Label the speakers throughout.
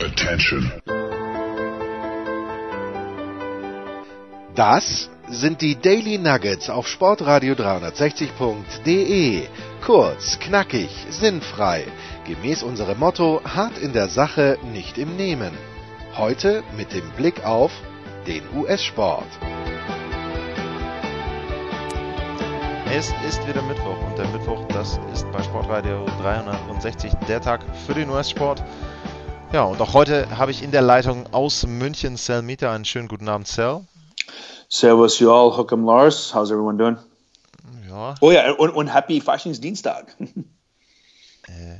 Speaker 1: Attention.
Speaker 2: Das sind die Daily Nuggets auf Sportradio 360.de. Kurz, knackig, sinnfrei. Gemäß unserem Motto: hart in der Sache, nicht im Nehmen. Heute mit dem Blick auf den US-Sport.
Speaker 3: Es ist wieder Mittwoch und der Mittwoch, das ist bei Sportradio 360 der Tag für den US-Sport. Ja, und auch heute habe ich in der Leitung aus München Cell Mieter. Einen schönen guten Abend, Cell.
Speaker 4: Servus, you all. Hook'em Lars. How's everyone doing?
Speaker 3: Ja.
Speaker 4: Oh ja, und, und Happy Faschingsdienstag.
Speaker 3: Äh,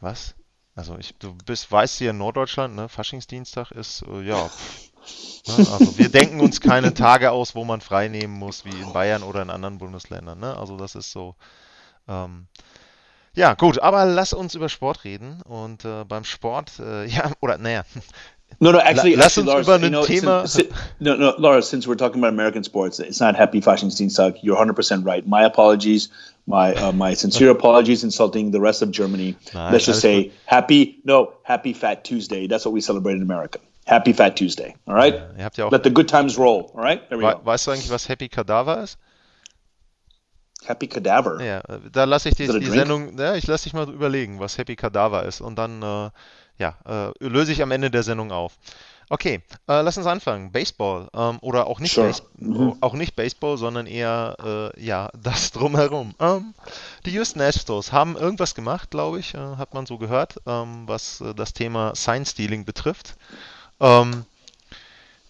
Speaker 3: was? Also ich, du bist, weißt hier in Norddeutschland, ne? Faschingsdienstag ist, äh, ja. Ne? Also wir denken uns keine Tage aus, wo man frei nehmen muss, wie in Bayern oder in anderen Bundesländern. Ne? Also das ist so. Ähm, ja, gut, aber lass uns über Sport reden. Und äh, beim Sport, äh, ja, oder naja.
Speaker 4: No, no, actually,
Speaker 3: Lass
Speaker 4: actually,
Speaker 3: uns
Speaker 4: Lars,
Speaker 3: über
Speaker 4: you
Speaker 3: ein
Speaker 4: know,
Speaker 3: Thema-
Speaker 4: sin- sin- no, no, Lars, since we're talking about American sports, it's not Happy Faschingsdienstag. You're 100% right. My apologies. My uh, my sincere apologies insulting the rest of Germany.
Speaker 3: Nein,
Speaker 4: Let's just say happy, no, happy Fat Tuesday. That's what we celebrate in America. Happy Fat Tuesday. All right?
Speaker 3: Ihr habt ja auch.
Speaker 4: Let the good times roll. All right? There we
Speaker 3: We
Speaker 4: go.
Speaker 3: weißt du eigentlich, was Happy Cadaver ist?
Speaker 4: Happy Cadaver.
Speaker 3: Ja, da lasse ich die, die? Sendung, ja, ich lasse dich mal überlegen, was Happy Cadaver ist und dann äh, ja, äh, löse ich am Ende der Sendung auf. Okay, äh, lass uns anfangen. Baseball ähm, oder auch nicht,
Speaker 4: Sure.
Speaker 3: Base auch nicht Baseball, sondern eher äh, ja das drumherum. Ähm, die Houston Astros haben irgendwas gemacht, glaube ich, äh, hat man so gehört, ähm, was äh, das Thema Sign Stealing betrifft. Ähm,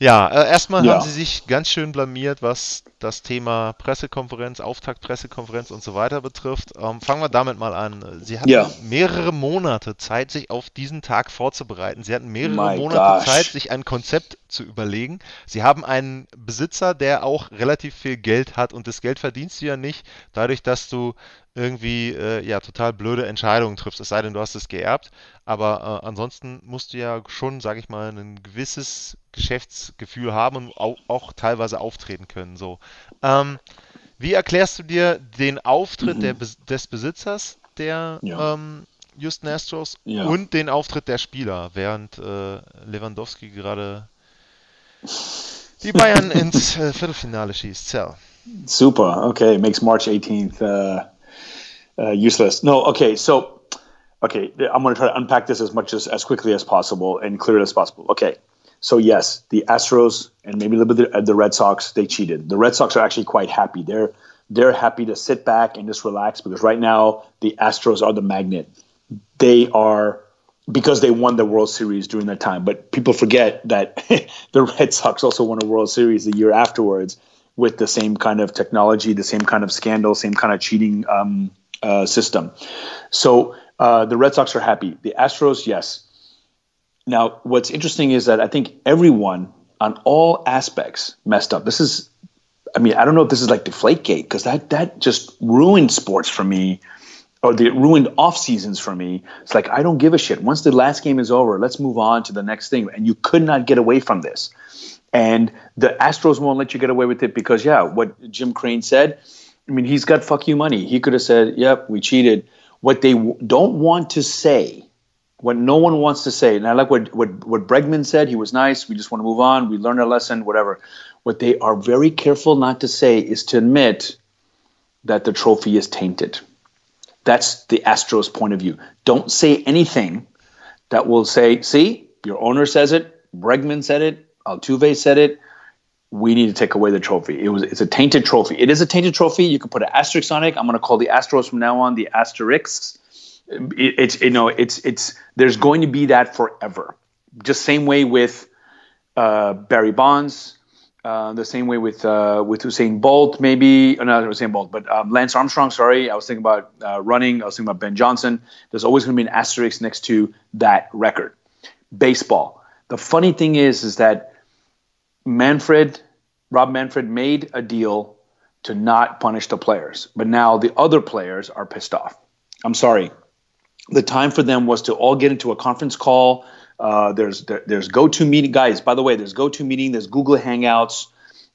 Speaker 3: ja, äh, erstmal
Speaker 4: Ja.
Speaker 3: haben sie sich ganz schön blamiert, was das Thema Pressekonferenz, Auftaktpressekonferenz und so weiter betrifft. Ähm, fangen wir damit mal an. Sie hatten
Speaker 4: Ja.
Speaker 3: mehrere Monate Zeit, sich auf diesen Tag vorzubereiten. Sie hatten mehrere
Speaker 4: My
Speaker 3: Monate
Speaker 4: gosh.
Speaker 3: Zeit, sich ein Konzept zu überlegen. Sie haben einen Besitzer, der auch relativ viel Geld hat und das Geld verdienst du ja nicht dadurch, dass du irgendwie äh, ja total blöde Entscheidungen triffst, es sei denn, du hast es geerbt. Aber äh, ansonsten musst du ja schon, sage ich mal, ein gewisses Geschäftsgefühl haben und auch, auch teilweise auftreten können. So, ähm, wie erklärst du dir den Auftritt der, Bes- des Besitzers der
Speaker 4: Mhm. Ja.
Speaker 3: ähm, Houston Astros
Speaker 4: Ja.
Speaker 3: und den Auftritt der Spieler, während äh, Lewandowski gerade die Bayern ins äh, Viertelfinale schießt? Cell.
Speaker 4: Super. Okay, makes March 18th uh, uh, useless. No. Okay. So, okay, I'm going to try to unpack this as much as as quickly as possible and clear it as possible. Okay. So yes, the Astros and maybe a little bit the, the Red Sox they cheated. The Red Sox are actually quite happy. They're they're happy to sit back and just relax because right now the Astros are the magnet. They are because they won the World Series during that time. But people forget that the Red Sox also won a World Series the year afterwards with the same kind of technology, the same kind of scandal, same kind of cheating um, uh, system. So uh, the Red Sox are happy. The Astros, yes. Now, what's interesting is that I think everyone on all aspects messed up. This is, I mean, I don't know if this is like Deflategate because that that just ruined sports for me, or the ruined off seasons for me. It's like I don't give a shit. Once the last game is over, let's move on to the next thing. And you could not get away from this. And the Astros won't let you get away with it because, yeah, what Jim Crane said. I mean, he's got fuck you money. He could have said, "Yep, we cheated." What they w- don't want to say what no one wants to say, and I like what, what, what Bregman said. He was nice. We just want to move on. We learned our lesson, whatever. What they are very careful not to say is to admit that the trophy is tainted. That's the Astros' point of view. Don't say anything that will say, see, your owner says it, Bregman said it, Altuve said it. We need to take away the trophy. It was it's a tainted trophy. It is a tainted trophy. You can put an asterisk on it. I'm going to call the Astros from now on the asterisks it, it's you know it's it's there's going to be that forever. Just same way with uh, Barry Bonds, uh, the same way with uh, with Usain Bolt, maybe uh, not Usain Bolt, but um, Lance Armstrong. Sorry, I was thinking about uh, running. I was thinking about Ben Johnson. There's always going to be an asterisk next to that record. Baseball. The funny thing is, is that Manfred, Rob Manfred, made a deal to not punish the players, but now the other players are pissed off. I'm sorry the time for them was to all get into a conference call. Uh, there's there, there's GoToMeeting guys. By the way, there's GoToMeeting. There's Google Hangouts.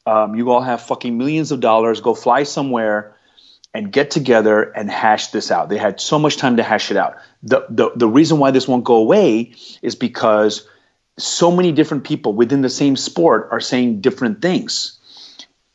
Speaker 4: Um, you all have fucking millions of dollars. Go fly somewhere and get together and hash this out. They had so much time to hash it out. The, the, the reason why this won't go away is because so many different people within the same sport are saying different things.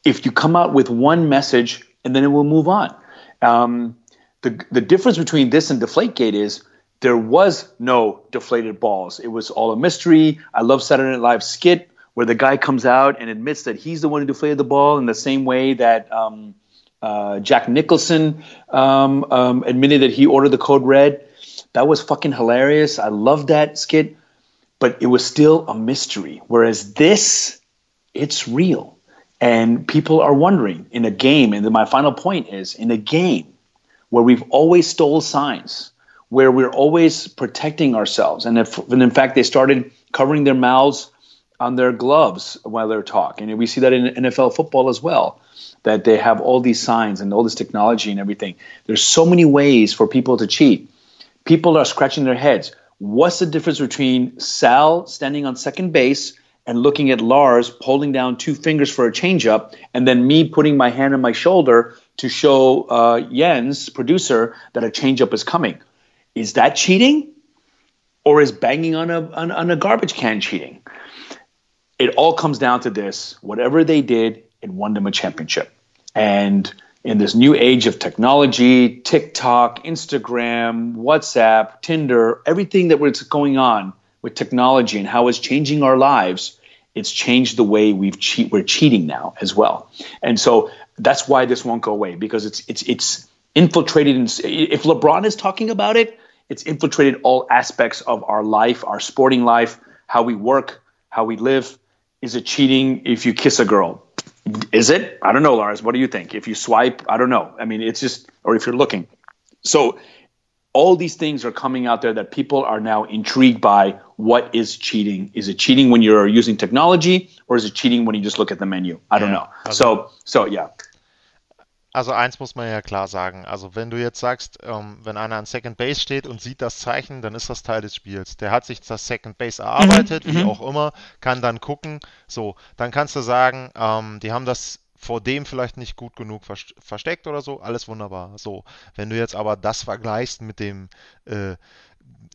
Speaker 4: If you come out with one message and then it will move on. Um, the, the difference between this and Deflategate is there was no deflated balls. It was all a mystery. I love Saturday Night Live skit where the guy comes out and admits that he's the one who deflated the ball in the same way that um, uh, Jack Nicholson um, um, admitted that he ordered the code red. That was fucking hilarious. I love that skit, but it was still a mystery. Whereas this, it's real. And people are wondering in a game, and my final point is in a game where we've always stole signs, where we're always protecting ourselves. And, if, and in fact, they started covering their mouths on their gloves while they're talking. And we see that in NFL football as well, that they have all these signs and all this technology and everything. There's so many ways for people to cheat. People are scratching their heads. What's the difference between Sal standing on second base and looking at Lars holding down two fingers for a changeup, and then me putting my hand on my shoulder to show uh, Jens, producer, that a changeup is coming? Is that cheating? Or is banging on a, on, on a garbage can cheating? it all comes down to this whatever they did, it won them a championship. And in this new age of technology, TikTok, Instagram, WhatsApp, Tinder, everything that was going on with technology and how it's changing our lives, it's changed the way we've cheat we're cheating now as well. And so that's why this won't go away because it's it's it's infiltrated in, if LeBron is talking about it, it's infiltrated all aspects of our life, our sporting life, how we work, how we live, is it cheating if you kiss a girl? Is it? I don't know, Lars. What do you think? If you swipe, I don't know. I mean, it's just, or if you're looking. So, all these things are coming out there that people are now intrigued by. What is cheating? Is it cheating when you're using technology, or is it cheating when you just look at the menu? I don't know. So, so yeah.
Speaker 3: Also eins muss man ja klar sagen. Also wenn du jetzt sagst, ähm, wenn einer an Second Base steht und sieht das Zeichen, dann ist das Teil des Spiels. Der hat sich das Second Base erarbeitet, mhm, wie mhm. auch immer, kann dann gucken. So, dann kannst du sagen, ähm, die haben das vor dem vielleicht nicht gut genug versteckt oder so, alles wunderbar. So, wenn du jetzt aber das vergleichst mit dem äh,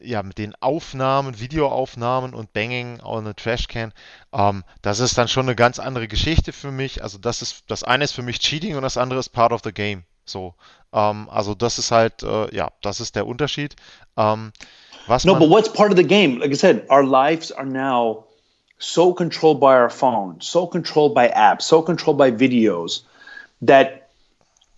Speaker 3: ja, mit den Aufnahmen, Videoaufnahmen und Banging on a Trashcan, ähm, das ist dann schon eine ganz andere Geschichte für mich. Also das ist, das eine ist für mich Cheating und das andere ist Part of the Game. So, ähm, also das ist halt, äh, ja, das ist der Unterschied. Ähm,
Speaker 4: was no, but what's part of the game? Like I said, our lives are now so controlled by our phone, so controlled by apps, so controlled by videos that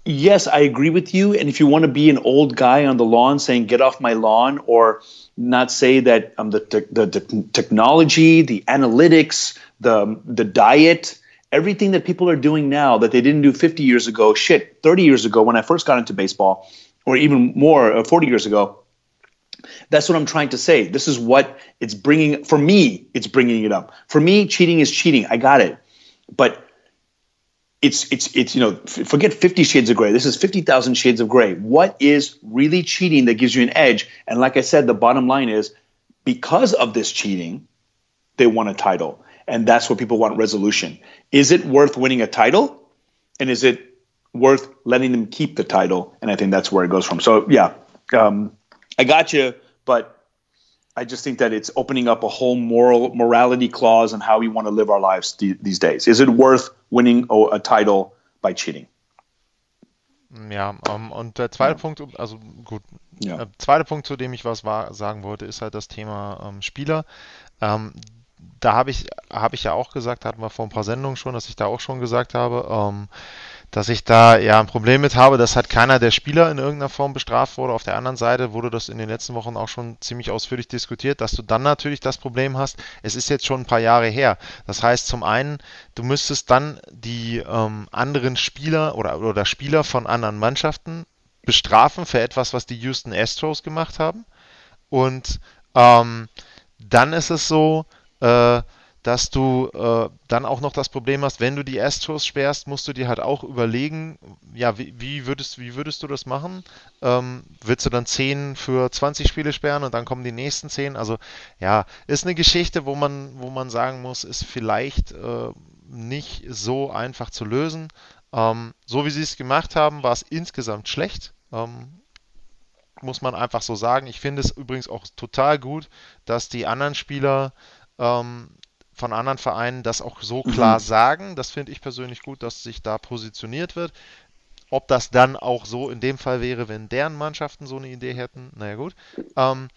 Speaker 4: yes, I agree with you. And if you want to be an old guy on the lawn saying, get off my lawn, or not say that um, the, the, the technology, the analytics, the, the diet, everything that people are doing now that they didn't do 50 years ago, shit, 30 years ago when I first got into baseball, or even more, uh, 40 years ago. That's what I'm trying to say. This is what it's bringing, for me, it's bringing it up. For me, cheating is cheating. I got it. But it's it's it's you know forget 50 shades of gray. This is 50,000 shades of gray. What is really cheating that gives you an edge? And like i said the bottom line is because of this cheating they won a title. And that's what people want resolution. Is it worth winning a title? And is it worth letting them keep the title? And i think that's where it goes from. So yeah um, i got you but I just think that it's opening up a whole moral morality clause on how we want to live our lives th- these days. Is it worth winning a, title by cheating?
Speaker 3: Ja, um, ähm, und der zweite ja. Punkt, also gut, ja. der zweite Punkt, zu dem ich was war, sagen wollte, ist halt das Thema ähm, Spieler. Ähm, da habe ich, habe ich ja auch gesagt, hatten wir vor ein paar Sendungen schon, dass ich da auch schon gesagt habe, ähm, dass ich da ja ein Problem mit habe, dass halt keiner der Spieler in irgendeiner Form bestraft wurde. Auf der anderen Seite wurde das in den letzten Wochen auch schon ziemlich ausführlich diskutiert, dass du dann natürlich das Problem hast, es ist jetzt schon ein paar Jahre her. Das heißt zum einen, du müsstest dann die ähm, anderen Spieler oder, oder Spieler von anderen Mannschaften bestrafen für etwas, was die Houston Astros gemacht haben. Und ähm, dann ist es so, äh, dass du äh, dann auch noch das Problem hast, wenn du die Astros sperrst, musst du dir halt auch überlegen, ja, wie, wie würdest, wie würdest du das machen? Ähm, willst du dann 10 für 20 Spiele sperren und dann kommen die nächsten 10? Also ja, ist eine Geschichte, wo man, wo man sagen muss, ist vielleicht äh, nicht so einfach zu lösen. Ähm, so wie sie es gemacht haben, war es insgesamt schlecht. Ähm, muss man einfach so sagen. Ich finde es übrigens auch total gut, dass die anderen Spieler ähm, von anderen Vereinen das auch so klar mhm. sagen. Das finde ich persönlich gut, dass sich da positioniert wird. Ob das dann auch so in dem Fall wäre, wenn deren Mannschaften so eine Idee hätten, naja gut. Ähm,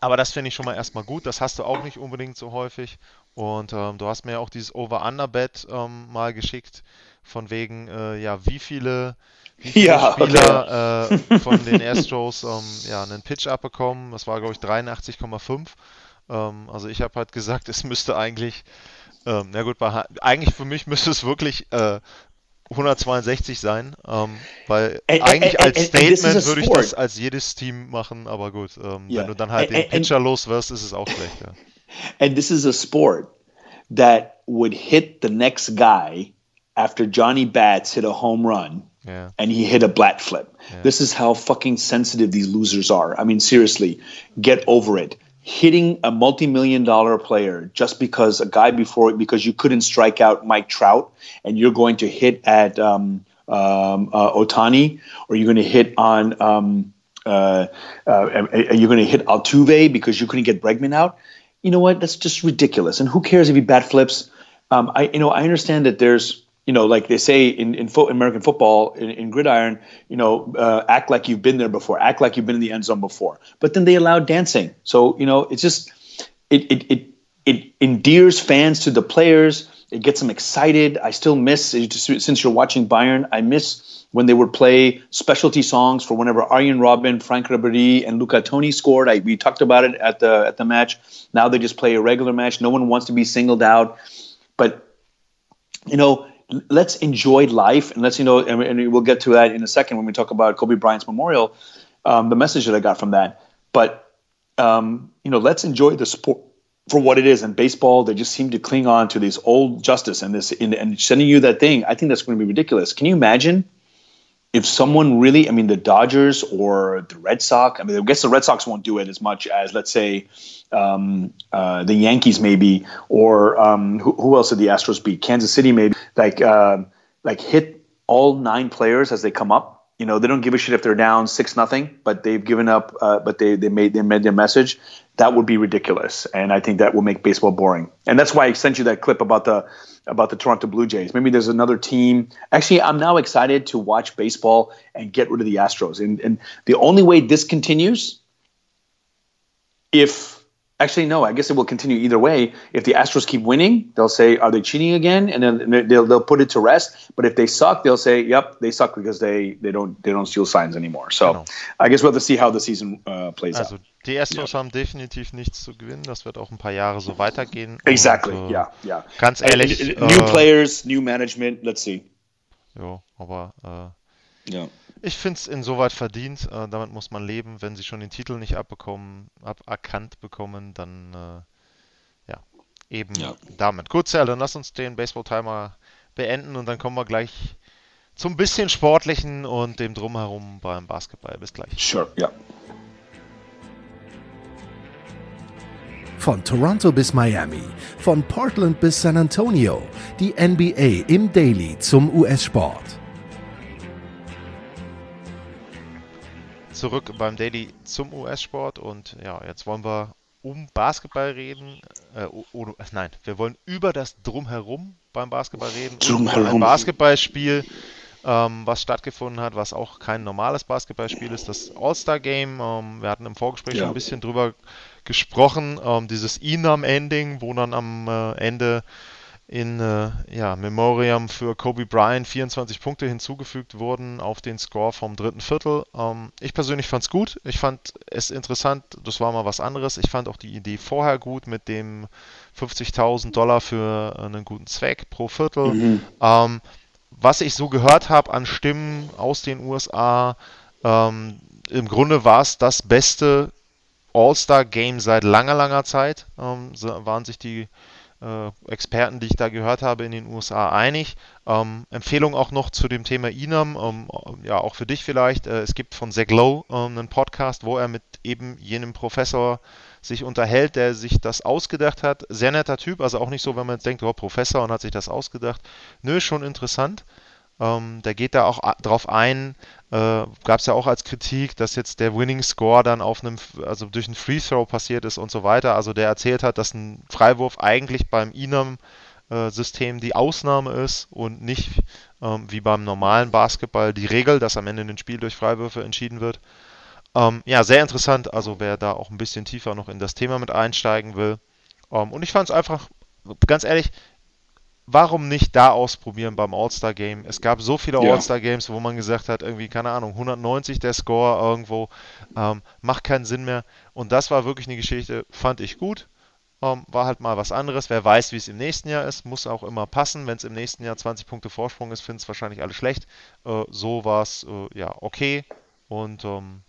Speaker 3: aber das finde ich schon mal erstmal gut. Das hast du auch nicht unbedingt so häufig. Und ähm, du hast mir auch dieses Over-Under-Bet ähm, mal geschickt, von wegen, äh, ja, wie viele, wie viele ja, Spieler okay. äh, von den Astros ähm, ja, einen Pitch abbekommen. Das war, glaube ich, 83,5. Ähm, also ich habe halt gesagt, es müsste eigentlich, ähm, na gut, bei, eigentlich für mich müsste es wirklich äh, 162 sein, ähm, weil and, eigentlich and, als Statement würde ich das als jedes Team machen, aber gut, ähm, yeah. wenn du dann halt den Pitcher los wirst, ist es auch schlecht. Ja.
Speaker 4: And this is a sport that would hit the next guy after Johnny Bats hit a home run yeah. and he hit a bat flip. Yeah. This is how fucking sensitive these losers are. I mean, seriously, get over it hitting a multi-million dollar player just because a guy before because you couldn't strike out Mike Trout and you're going to hit at um, um, uh, Otani or you're going to hit on um, uh, uh, you're going to hit Altuve because you couldn't get Bregman out. You know what? That's just ridiculous. And who cares if he bat flips? Um, I you know I understand that there's you know, like they say in, in fo- American football, in, in, gridiron, you know, uh, act like you've been there before, act like you've been in the end zone before. But then they allow dancing. So, you know, it's just, it, it, it, it endears fans to the players. It gets them excited. I still miss, since you're watching Bayern, I miss when they would play specialty songs for whenever Arjen Robben, Franck Ribéry, and Luca Toni scored. I, we talked about it at the at the match. Now they just play a regular match. No one wants to be singled out. But, you know, let's enjoy life and let's you know and, and, we'll get to that in a second when we talk about kobe bryant's memorial um, the message that i got from that. But um, you know let's enjoy the sport for what it is. In baseball they just seem to cling on to this old justice and this in, and sending you that thing. I think that's going to be ridiculous. Can you imagine if someone really, I mean, the Dodgers or the Red Sox, I mean, I guess the Red Sox won't do it as much as, let's say, um, uh, the Yankees maybe, or um, who, who, else did the Astros beat? Kansas City maybe, like uh, like hit all nine players as they come up. You know, they don't give a shit if they're down six nothing, but they've given up, uh, but they they made they made their message. That would be ridiculous, and I think that will make baseball boring. And that's why I sent you that clip about the about the Toronto Blue Jays. Maybe there's another team. Actually, I'm now excited to watch baseball and get rid of the Astros. And, and the only way this continues, if actually no, I guess it will continue either way. If the Astros keep winning, they'll say, "Are they cheating again?" And then they'll they'll put it to rest. But if they suck, they'll say, "Yep, they suck because they they don't they don't steal signs anymore." So genau. I guess we'll have to see how the season uh, plays also, out.
Speaker 3: Die Astros ja. haben definitiv nichts zu gewinnen. Das wird auch ein paar Jahre so weitergehen.
Speaker 4: Exactly. Und, äh, ja, ja.
Speaker 3: Ganz ehrlich.
Speaker 4: New äh, players, new management. Let's see.
Speaker 3: Ja, aber äh, ja. Ich finde es insoweit verdient. Äh, damit muss man leben. Wenn sie schon den Titel nicht abbekommen, aberkannt bekommen, dann äh, ja, eben ja. damit. Gut, Sal, dann lass uns den Baseball-Timer beenden und dann kommen wir gleich zum bisschen Sportlichen und dem Drumherum beim Basketball. Bis gleich.
Speaker 4: Sure, ja.
Speaker 2: Von Toronto bis Miami, von Portland bis San Antonio, die NBA im Daily zum US-Sport.
Speaker 3: Zurück beim Daily zum US-Sport und ja, jetzt wollen wir um Basketball reden. Äh, oder, nein, wir wollen über das Drumherum beim Basketball reden.
Speaker 4: Drumherum.
Speaker 3: Ein Basketballspiel, ähm, was stattgefunden hat, was auch kein normales Basketballspiel ist, das All-Star-Game. Ähm, wir hatten im Vorgespräch ja. schon ein bisschen drüber gesprochen. Ähm, dieses Inam-Ending, wo dann am äh, Ende in äh, ja, Memoriam für Kobe Bryant 24 Punkte hinzugefügt wurden auf den Score vom dritten Viertel. Ähm, ich persönlich fand es gut. Ich fand es interessant. Das war mal was anderes. Ich fand auch die Idee vorher gut mit dem 50.000 Dollar für einen guten Zweck pro Viertel. Mhm. Ähm, was ich so gehört habe an Stimmen aus den USA, ähm, im Grunde war es das beste All-Star-Game seit langer, langer Zeit. Ähm, waren sich die Experten, die ich da gehört habe in den USA, einig. Ähm, Empfehlung auch noch zu dem Thema Inam, ähm, ja auch für dich vielleicht. Äh, es gibt von Zach Lowe ähm, einen Podcast, wo er mit eben jenem Professor sich unterhält, der sich das ausgedacht hat. Sehr netter Typ, also auch nicht so, wenn man jetzt denkt, oh, Professor und hat sich das ausgedacht. Nö, schon interessant. Ähm, der geht da auch drauf ein. Äh, Gab es ja auch als Kritik, dass jetzt der Winning Score dann auf einem, also durch einen Free Throw passiert ist und so weiter. Also der erzählt hat, dass ein Freiwurf eigentlich beim Inam äh, System die Ausnahme ist und nicht ähm, wie beim normalen Basketball die Regel, dass am Ende ein Spiel durch Freiwürfe entschieden wird. Ähm, ja, sehr interessant. Also wer da auch ein bisschen tiefer noch in das Thema mit einsteigen will. Ähm, und ich fand es einfach, ganz ehrlich, warum nicht da ausprobieren beim All-Star Game? Es gab so viele ja. All-Star Games, wo man gesagt hat, irgendwie, keine Ahnung, 190 der Score irgendwo, ähm, macht keinen Sinn mehr. Und das war wirklich eine Geschichte, fand ich gut. Ähm, war halt mal was anderes. Wer weiß, wie es im nächsten Jahr ist, muss auch immer passen. Wenn es im nächsten Jahr 20 Punkte Vorsprung ist, finden es wahrscheinlich alle schlecht. Äh, so war es äh, ja okay. Und ähm,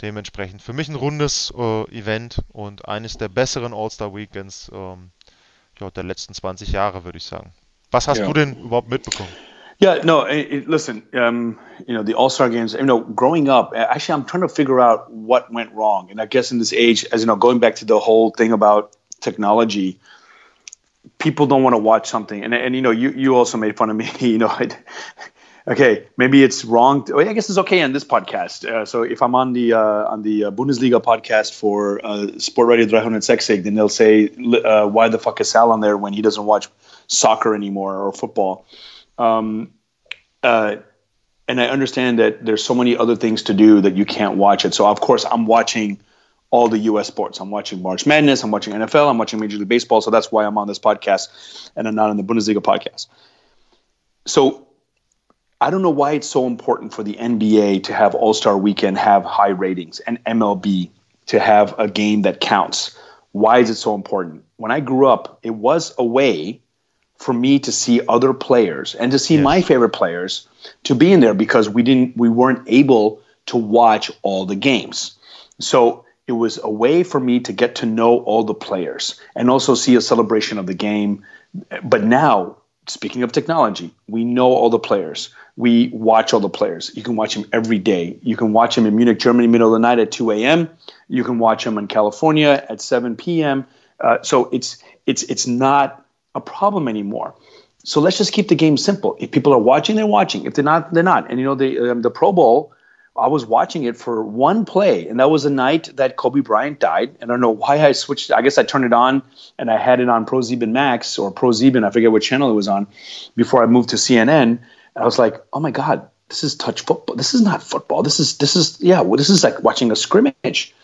Speaker 3: dementsprechend für mich ein rundes äh, Event und eines der besseren All-Star Weekends ähm, ja, der letzten 20 Jahre, würde ich sagen. Was hast yeah. du denn überhaupt mitbekommen?
Speaker 4: Yeah, no, it, listen, um, you know, the All Star games, you know, growing up, actually, I'm trying to figure out what went wrong. And I guess in this age, as you know, going back to the whole thing about technology, people don't want to watch something. And, and you know, you, you also made fun of me, you know, okay, maybe it's wrong. To, I guess it's okay on this podcast. Uh, so if I'm on the uh, on the uh, Bundesliga podcast for uh, Sport Radio 360, then they'll say, uh, "Why the fuck is Sal on there when he doesn't watch soccer anymore or football?" Um, uh, and I understand that there's so many other things to do that you can't watch it. So of course I'm watching all the U.S. sports. I'm watching March Madness. I'm watching NFL. I'm watching Major League Baseball. So that's why I'm on this podcast and I'm not on the Bundesliga podcast. So I don't know why it's so important for the NBA to have All Star Weekend have high ratings and MLB to have a game that counts. Why is it so important? When I grew up, it was a way for me to see other players and to see my favorite players to be in there because we didn't we weren't able to watch all the games. So it was a way for me to get to know all the players and also see a celebration of the game. But now, speaking of technology, we know all the players we watch all the players. You can watch them every day. You can watch them in Munich, Germany, middle of the night at 2 a.m. You can watch them in California at 7 p.m. Uh, so it's it's it's not a problem anymore. So let's just keep the game simple. If people are watching, they're watching. If they're not, they're not. And you know the um, the Pro Bowl. I was watching it for one play, and that was the night that Kobe Bryant died. And I don't know why I switched. I guess I turned it on, and I had it on Pro Max or ProSieben. I forget what channel it was on, before I moved to CNN I was like, oh my god, this is touch football. This is not football. This is this is yeah. Well, this is like watching a scrimmage.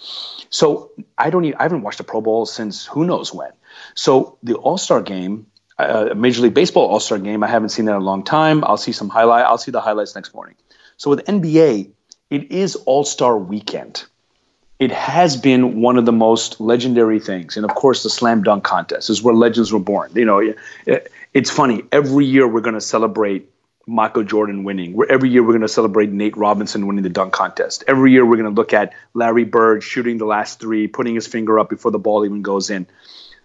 Speaker 4: So I don't. Even, I haven't watched a Pro Bowl since who knows when. So the All Star game, uh, Major League Baseball All Star game, I haven't seen that in a long time. I'll see some highlight. I'll see the highlights next morning. So with NBA, it is All Star Weekend. It has been one of the most legendary things, and of course, the slam dunk contest is where legends were born. You know, it's funny. Every year we're going to celebrate Michael Jordan winning. Every year we're going to celebrate Nate Robinson winning the dunk contest. Every year we're going to look at Larry Bird shooting the last three, putting his finger up before the ball even goes in.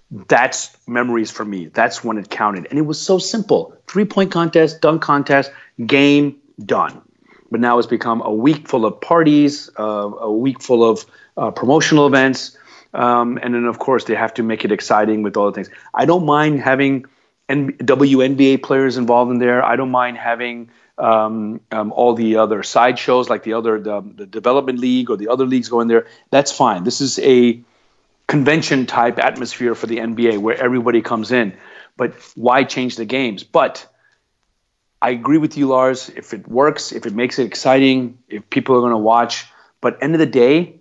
Speaker 4: That's memories for me. That's when it counted. And it was so simple. Three point contest, dunk contest, game done. But now it's become a week full of parties, uh, a week full of uh, promotional events. Um, and then, of course, they have to make it exciting with all the things. I don't mind having WNBA players involved in there. I don't mind having um, um, all the other side shows like the other the, the, development league or the other leagues going there. That's fine. This is a convention type atmosphere for the NBA where everybody comes in. But why change the games? But I agree with you, Lars. If it works, if it makes it exciting, if people are going to watch, but end of the day,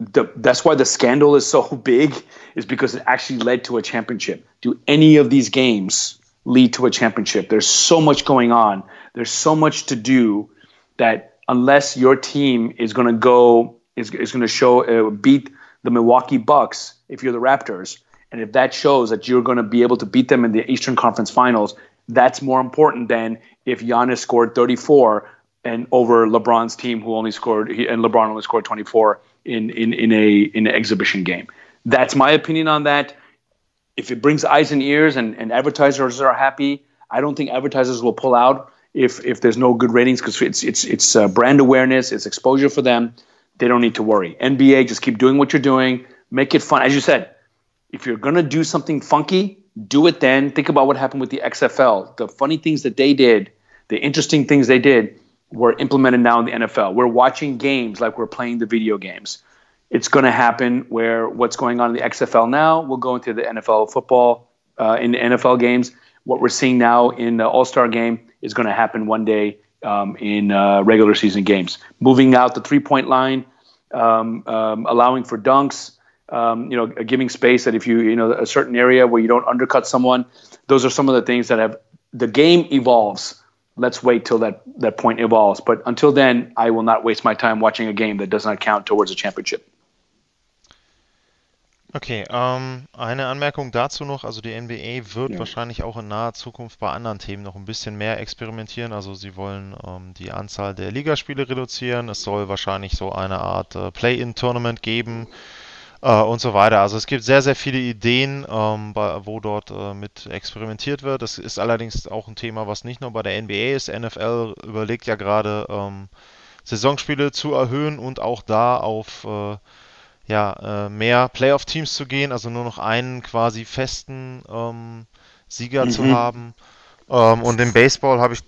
Speaker 4: the, that's why the scandal is so big is because it actually led to a championship. Do any of these games lead to a championship? There's so much going on. There's so much to do that unless your team is going to go is, is going to show uh, beat the Milwaukee Bucks if you're the Raptors, and if that shows that you're going to be able to beat them in the Eastern Conference Finals, that's more important than if Giannis scored 34 and over LeBron's team who only scored and LeBron only scored 24 in in in a in an exhibition game. That's my opinion on that. If it brings eyes and ears and, and advertisers are happy, I don't think advertisers will pull out if if there's no good ratings because it's it's it's uh, brand awareness, it's exposure for them. They don't need to worry. NBA, just keep doing what you're doing. Make it fun. As you said, if you're gonna do something funky, do it then. Think about what happened with the XFL. The funny things that they did, the interesting things they did, were implemented now in the NFL. We're watching games like we're playing the video games. It's going to happen where what's going on in the XFL now will go into the NFL football uh, in the NFL games. What we're seeing now in the All Star game is going to happen one day um, in uh, regular season games. Moving out the three point line, um, um, allowing for dunks, um, you know, giving space that if you, you know, a certain area where you don't undercut someone, those are some of the things that have the game evolves. Let's wait till that, that point evolves. But until then, I will not waste my time watching a game that does not count towards a championship.
Speaker 3: Okay, ähm, eine Anmerkung dazu noch. Also die NBA wird ja. wahrscheinlich auch in naher Zukunft bei anderen Themen noch ein bisschen mehr experimentieren. Also sie wollen ähm, die Anzahl der Ligaspiele reduzieren. Es soll wahrscheinlich so eine Art äh, Play-in-Tournament geben äh, und so weiter. Also es gibt sehr, sehr viele Ideen, ähm, bei, wo dort äh, mit experimentiert wird. Das ist allerdings auch ein Thema, was nicht nur bei der NBA ist. NFL überlegt ja gerade ähm, Saisonspiele zu erhöhen und auch da auf äh, ja, äh, mehr Playoff-Teams zu gehen, also nur noch einen quasi festen ähm, Sieger mhm. zu haben. Ähm, und im Baseball habe ich,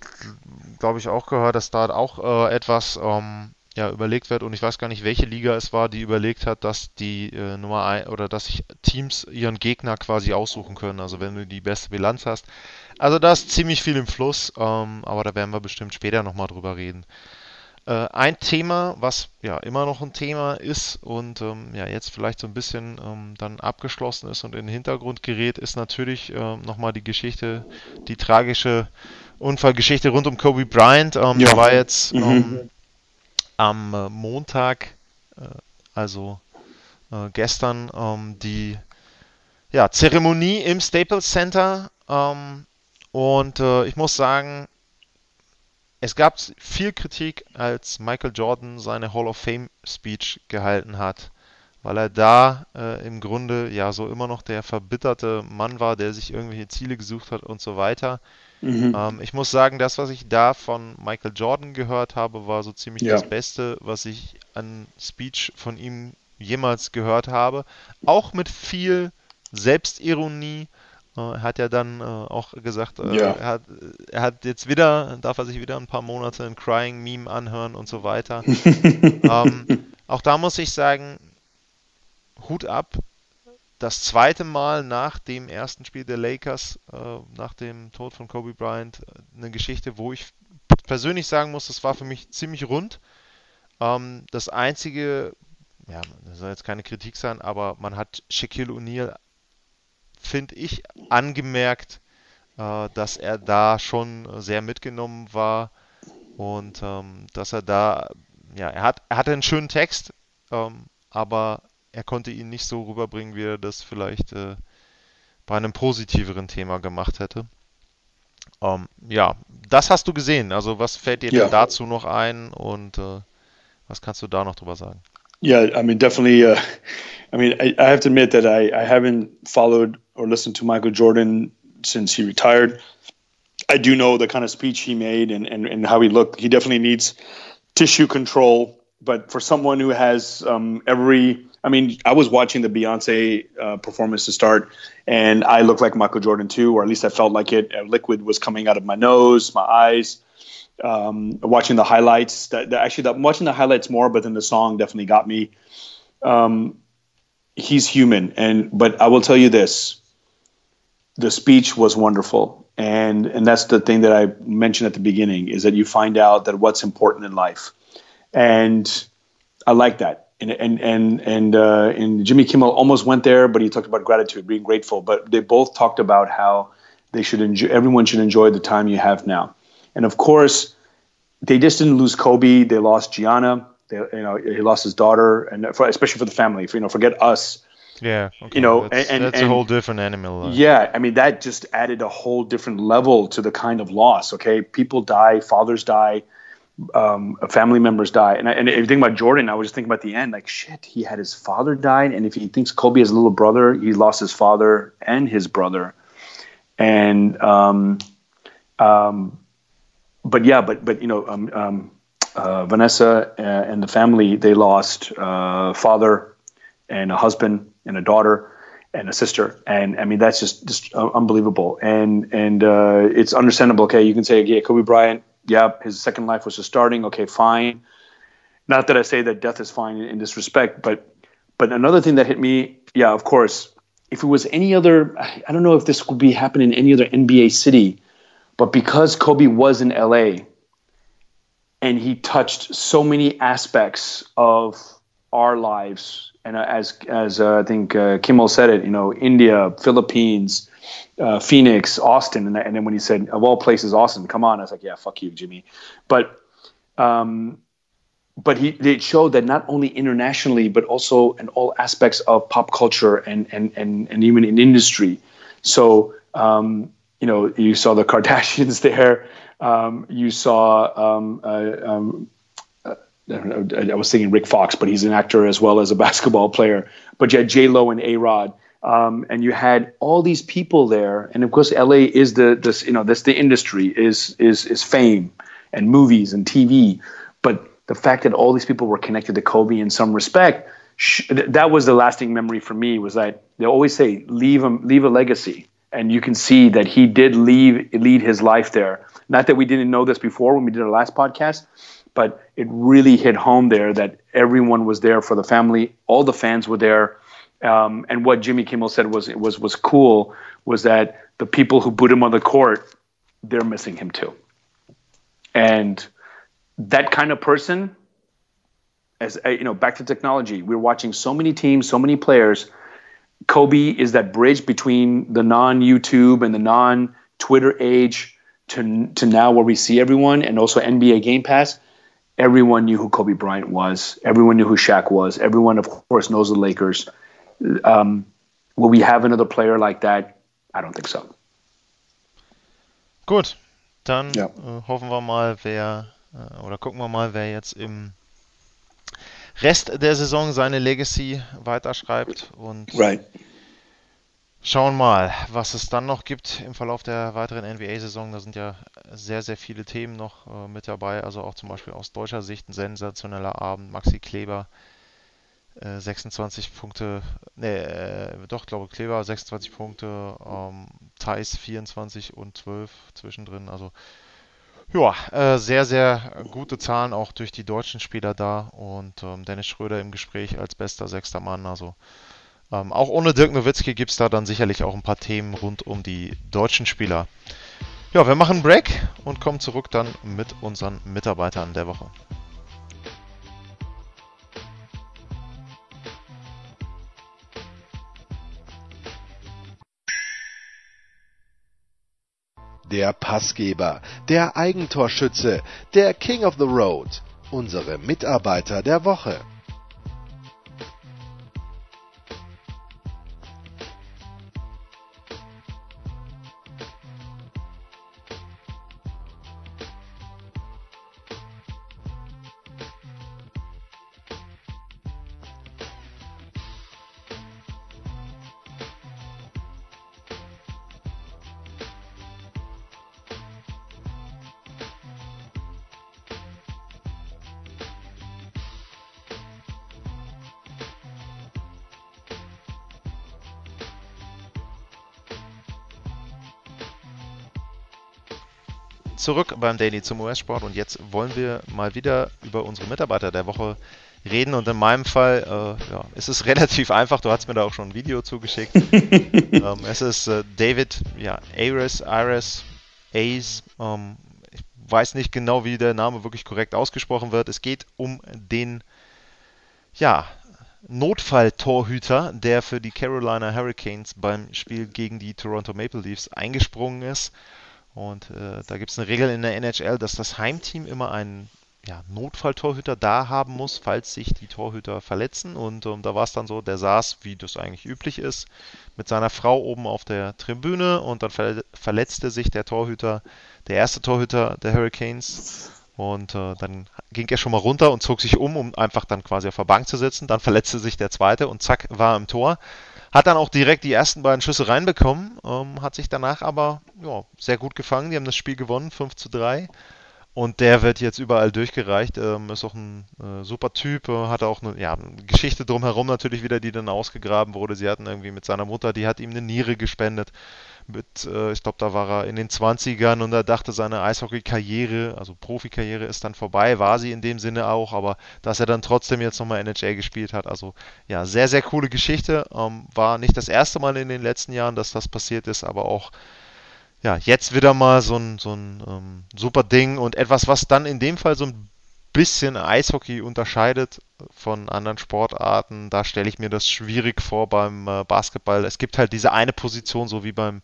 Speaker 3: glaube ich, auch gehört, dass da auch äh, etwas ähm, ja, überlegt wird und ich weiß gar nicht, welche Liga es war, die überlegt hat, dass die äh, Nummer ein, oder dass sich Teams ihren Gegner quasi aussuchen können, also wenn du die beste Bilanz hast. Also da ist ziemlich viel im Fluss, ähm, aber da werden wir bestimmt später nochmal drüber reden. Äh, ein Thema, was ja immer noch ein Thema ist und ähm, ja jetzt vielleicht so ein bisschen ähm, dann abgeschlossen ist und in den Hintergrund gerät, ist natürlich äh, nochmal die Geschichte, die tragische Unfallgeschichte rund um Kobe Bryant. Ähm, ja. Da war jetzt mhm. Ähm, am äh, Montag, äh, also äh, gestern, ähm, die ja, Zeremonie im Staples Center ähm, und ich muss sagen, es gab viel Kritik, als Michael Jordan seine Hall of Fame Speech gehalten hat, weil er da äh, im Grunde ja so immer noch der verbitterte Mann war, der sich irgendwelche Ziele gesucht hat und so weiter. Mhm. Ähm, ich muss sagen, das, was ich da von Michael Jordan gehört habe, war so ziemlich ja. das Beste, was ich an Speech von ihm jemals gehört habe. Auch mit viel Selbstironie er hat ja dann äh, auch gesagt, äh, ja. er, hat, er hat jetzt wieder, darf er sich wieder ein paar Monate ein Crying-Meme anhören und so weiter. ähm, auch da muss ich sagen, Hut ab. Das zweite Mal nach dem ersten Spiel der Lakers, äh, nach dem Tod von Kobe Bryant, eine Geschichte, wo ich persönlich sagen muss, das war für mich ziemlich rund. Ähm, das einzige, ja, das soll jetzt keine Kritik sein, aber man hat Shaquille O'Neal finde ich, angemerkt, äh, dass er da schon sehr mitgenommen war und ähm, dass er da, ja, er, hat, er hatte einen schönen Text, ähm, aber er konnte ihn nicht so rüberbringen, wie er das vielleicht äh, bei einem positiveren Thema gemacht hätte. Ähm, ja, das hast du gesehen. Also was fällt dir yeah. denn dazu noch ein und äh, was kannst du da noch drüber sagen?
Speaker 4: Yeah, I mean, definitely. Uh, I mean, I, I, have to admit that I, I haven't followed or listened to Michael Jordan since he retired. I do know the kind of speech he made and, and, and how he looked. He definitely needs tissue control. But for someone who has um, every, I mean, I was watching the Beyonce uh, performance to start, and I looked like Michael Jordan too, or at least I felt like it. A liquid was coming out of my nose, my eyes. Um, watching the highlights, that, that actually, watching the highlights more, but then the song definitely got me. Um, he's human, and but I will tell you this: the speech was wonderful and and that's the thing that i mentioned at the beginning is that you find out that what's important in life and i like that and and and and, uh, and jimmy kimmel almost went there but he talked about gratitude being grateful. But they both talked about how they should enjoy everyone should enjoy the time you have now. And of course they just didn't lose kobe. They lost gianna. They, you know he lost his daughter and for, especially for the family. For, you know forget us.
Speaker 3: Yeah, okay.
Speaker 4: you know,
Speaker 3: that's,
Speaker 4: and,
Speaker 3: that's
Speaker 4: and,
Speaker 3: a whole different animal.
Speaker 4: Yeah, I mean that just added a whole different level to the kind of loss. Okay, people die, fathers die, um, family members die, and, I, and if you think about Jordan, I was just thinking about the end. Like shit, he had his father died, and if he thinks Kobe has a little brother, he lost his father and his brother, and um, um, but yeah, but but you know, um, um, uh, Vanessa uh, and the family they lost uh, father and a husband and a daughter and a sister. And I mean, that's just just unbelievable. And and uh, it's understandable. Okay, you can say, yeah, Kobe Bryant. Yeah, his second life was just starting. Okay, fine. Not that I say that death is fine in, in this respect, but but another thing that hit me, yeah, of course, if it was any other, I don't know if this would be happening in any other NBA city, but because Kobe was in LA and he touched so many aspects of our lives, and as as uh, I think uh, Kimmel said it, you know, India, Philippines, uh, Phoenix, Austin, and, and, then when he said of all places, Austin, come on, I was like, yeah, fuck you, Jimmy, but. Um, but he it showed that not only internationally but also in all aspects of pop culture and and and, and even in industry so um, you know you saw the kardashians there um, you saw um, uh, um, uh, I was thinking Rick Fox, but he's an actor as well as a basketball player. But you had J Lo and A Rod, um, and you had all these people there. And of course, LA is the this you know this the industry is is is fame and movies and TV. But the fact that all these people were connected to Kobe in some respect, sh- that was the lasting memory for me. Was that they always say leave a leave a legacy, and you can see that he did leave lead his life there. Not that we didn't know this before when we did our last podcast, but it really hit home there that everyone was there for the family. All the fans were there. Um, and what Jimmy Kimmel said was was was cool was that the people who put him on the court, they're missing him too. And that kind of person as uh, you know back to technology we're watching so many teams so many players. Kobe is that bridge between the non youtube and the non twitter age to, to now where we see everyone and also nba game pass. Everyone knew who kobe bryant was. Everyone knew who Shaq was. Everyone of course knows the lakers um, will we have another player like that i don't think so
Speaker 3: Gut, dann ja. äh, hoffen wir mal, wer Äh, oder gucken wir mal, wer jetzt im Rest der Saison seine Legacy weiterschreibt und
Speaker 4: right.
Speaker 3: schauen mal, was es dann noch gibt im Verlauf der weiteren NBA-Saison. Da sind ja sehr, sehr viele Themen noch äh, mit dabei. Also auch zum Beispiel aus deutscher Sicht ein sensationeller Abend. Maxi Kleber 26 Punkte, ne, äh, doch, glaube Kleber 26 Punkte, ähm, Thais 24 und 12 zwischendrin. Also ja, äh, sehr, sehr gute Zahlen auch durch die deutschen Spieler da und ähm, Dennis Schröder im Gespräch als bester sechster Mann. Also ähm, auch ohne Dirk Nowitzki gibt es da dann sicherlich auch ein paar Themen rund um die deutschen Spieler. Ja, wir machen einen Break und kommen zurück dann mit unseren Mitarbeitern der Woche.
Speaker 2: Der Passgeber, der Eigentorschütze, der King of the Road, unsere Mitarbeiter der Woche.
Speaker 3: Zurück beim Daily zum US-Sport und jetzt wollen wir mal wieder über unsere Mitarbeiter der Woche reden und in meinem Fall äh, ja, ist es relativ einfach, du hast mir da auch schon ein Video zugeschickt. ähm, es ist äh, David ja, Ares, Ares, Ace, ähm, ich weiß nicht genau, wie der Name wirklich korrekt ausgesprochen wird. Es geht um den ja, Notfalltorhüter, der für die Carolina Hurricanes beim Spiel gegen die Toronto Maple Leafs eingesprungen ist und äh, da gibt es eine Regel in der NHL, dass das Heimteam immer einen ja, Notfalltorhüter da haben muss, falls sich die Torhüter verletzen. Und ähm, da war es dann so, der saß, wie das eigentlich üblich ist, mit seiner Frau oben auf der Tribüne und dann ver verletzte sich der Torhüter, der erste Torhüter der Hurricanes. Und äh, dann ging er schon mal runter und zog sich um, um einfach dann quasi auf der Bank zu sitzen. Dann verletzte sich der zweite und zack, war im Tor. Hat dann auch direkt die ersten beiden Schüsse reinbekommen, ähm, hat sich danach aber ja, sehr gut gefangen. Die haben das Spiel gewonnen, 5 zu 3. Und der wird jetzt überall durchgereicht. Ähm, ist auch ein äh, super Typ, äh, hatte auch eine, ja, eine Geschichte drumherum natürlich wieder, die dann ausgegraben wurde. Sie hatten irgendwie mit seiner Mutter, die hat ihm eine Niere gespendet. Mit, äh, ich glaube, da war er in den 20ern und er dachte, seine Eishockey-Karriere, also Profikarriere ist dann vorbei, war sie in dem Sinne auch, aber dass er dann trotzdem jetzt nochmal NHL gespielt hat. Also ja, sehr, sehr coole Geschichte. Ähm, war nicht das erste Mal in den letzten Jahren, dass das passiert ist, aber auch ja, jetzt wieder mal so ein, so ein ähm, super Ding und etwas, was dann in dem Fall so ein bisschen Eishockey unterscheidet von anderen Sportarten. Da stelle ich mir das schwierig vor beim äh, Basketball. Es gibt halt diese eine Position, so wie beim,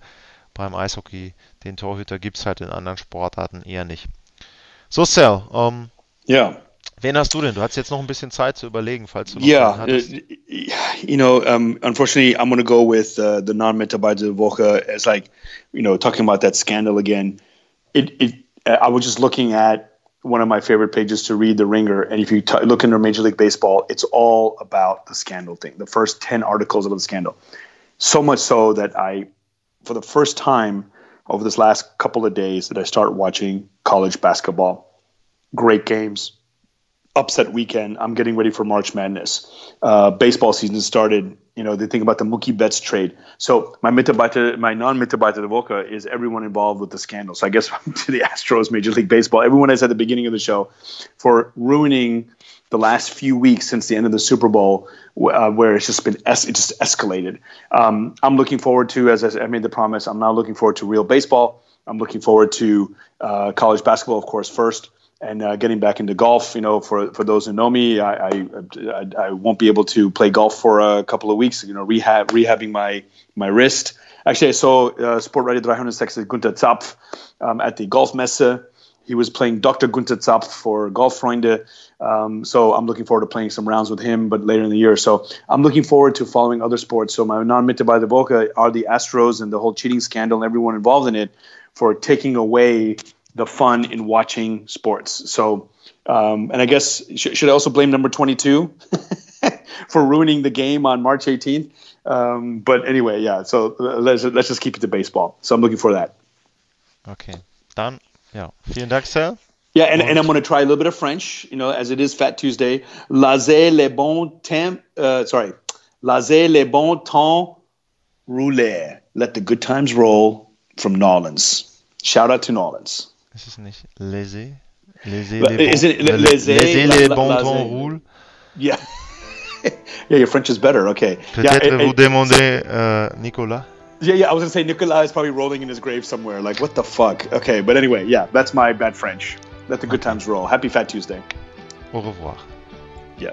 Speaker 3: beim Eishockey. Den Torhüter gibt es halt in anderen Sportarten eher nicht. So, Sal, ähm,
Speaker 4: ja.
Speaker 3: Wen hast du denn? Du hast jetzt noch ein bisschen Zeit zu überlegen, falls du noch
Speaker 4: Yeah, uh, you know, um, unfortunately, I'm going to go with uh, the non-Mitarbeiter Woche as like, you know, talking about that scandal again. It, it, I was just looking at one of my favorite pages to read, The Ringer, and if you t- look into Major League Baseball, it's all about the scandal thing. The first ten articles about the scandal, so much so that I, for the first time over this last couple of days, that I start watching college basketball. Great games upset weekend. I'm getting ready for March Madness. Uh, baseball season started. You know, they think about the Mookie Betts trade. So my Mitarbeiter, my non-Mitarbeiter de Voca is everyone involved with the scandal. So I guess to the Astros, Major League Baseball, everyone has at the beginning of the show for ruining the last few weeks since the end of the Super Bowl, uh, where it's just been es- it just escalated. Um, I'm looking forward to, as I made the promise, I'm now looking forward to real baseball. I'm looking forward to uh, college basketball, of course, first and uh, getting back into golf. You know, for for those who know me, I, I, I won't be able to play golf for a couple of weeks. You know, rehab rehabbing my my wrist. Actually, I saw uh, Sportradio 306 Gunther Zapf um, at the Golf Messe. He was playing Dr. Gunther Zapf for Golffreunde. Um, so I'm looking forward to playing some rounds with him, but later in the year. So I'm looking forward to following other sports. So my non-mitte by the Boca are the Astros and the whole cheating scandal and everyone involved in it for taking away the fun in watching sports. So, um, and I guess sh- should I also blame number 22 for ruining the game on March 18th? Um, but anyway, yeah. So let's let's just keep it to baseball. So I'm looking for that.
Speaker 3: Okay, done. ja, vielen Dank, Sal.
Speaker 4: Yeah, and, and I'm going to try a little bit of French, you know, as it is Fat Tuesday. Laissez les bons temps, uh, sorry, laissez les bons temps rouler. Let the good times roll from Nolans. Shout out to Nolans.
Speaker 3: Ist es nicht laissez? Laissez
Speaker 4: les,
Speaker 3: bons,
Speaker 4: it, laissez,
Speaker 3: laissez les bons temps roulent?
Speaker 4: Yeah. yeah, your French is better. Okay.
Speaker 3: Peut-être
Speaker 4: yeah,
Speaker 3: vous demandez uh, Nicolas.
Speaker 4: Yeah, yeah, I was gonna say Nicolas is probably rolling in his grave somewhere. Like, what the fuck? Okay, but anyway, yeah, that's my bad French. Let the good times roll. Happy Fat Tuesday.
Speaker 3: Au revoir.
Speaker 4: Yeah.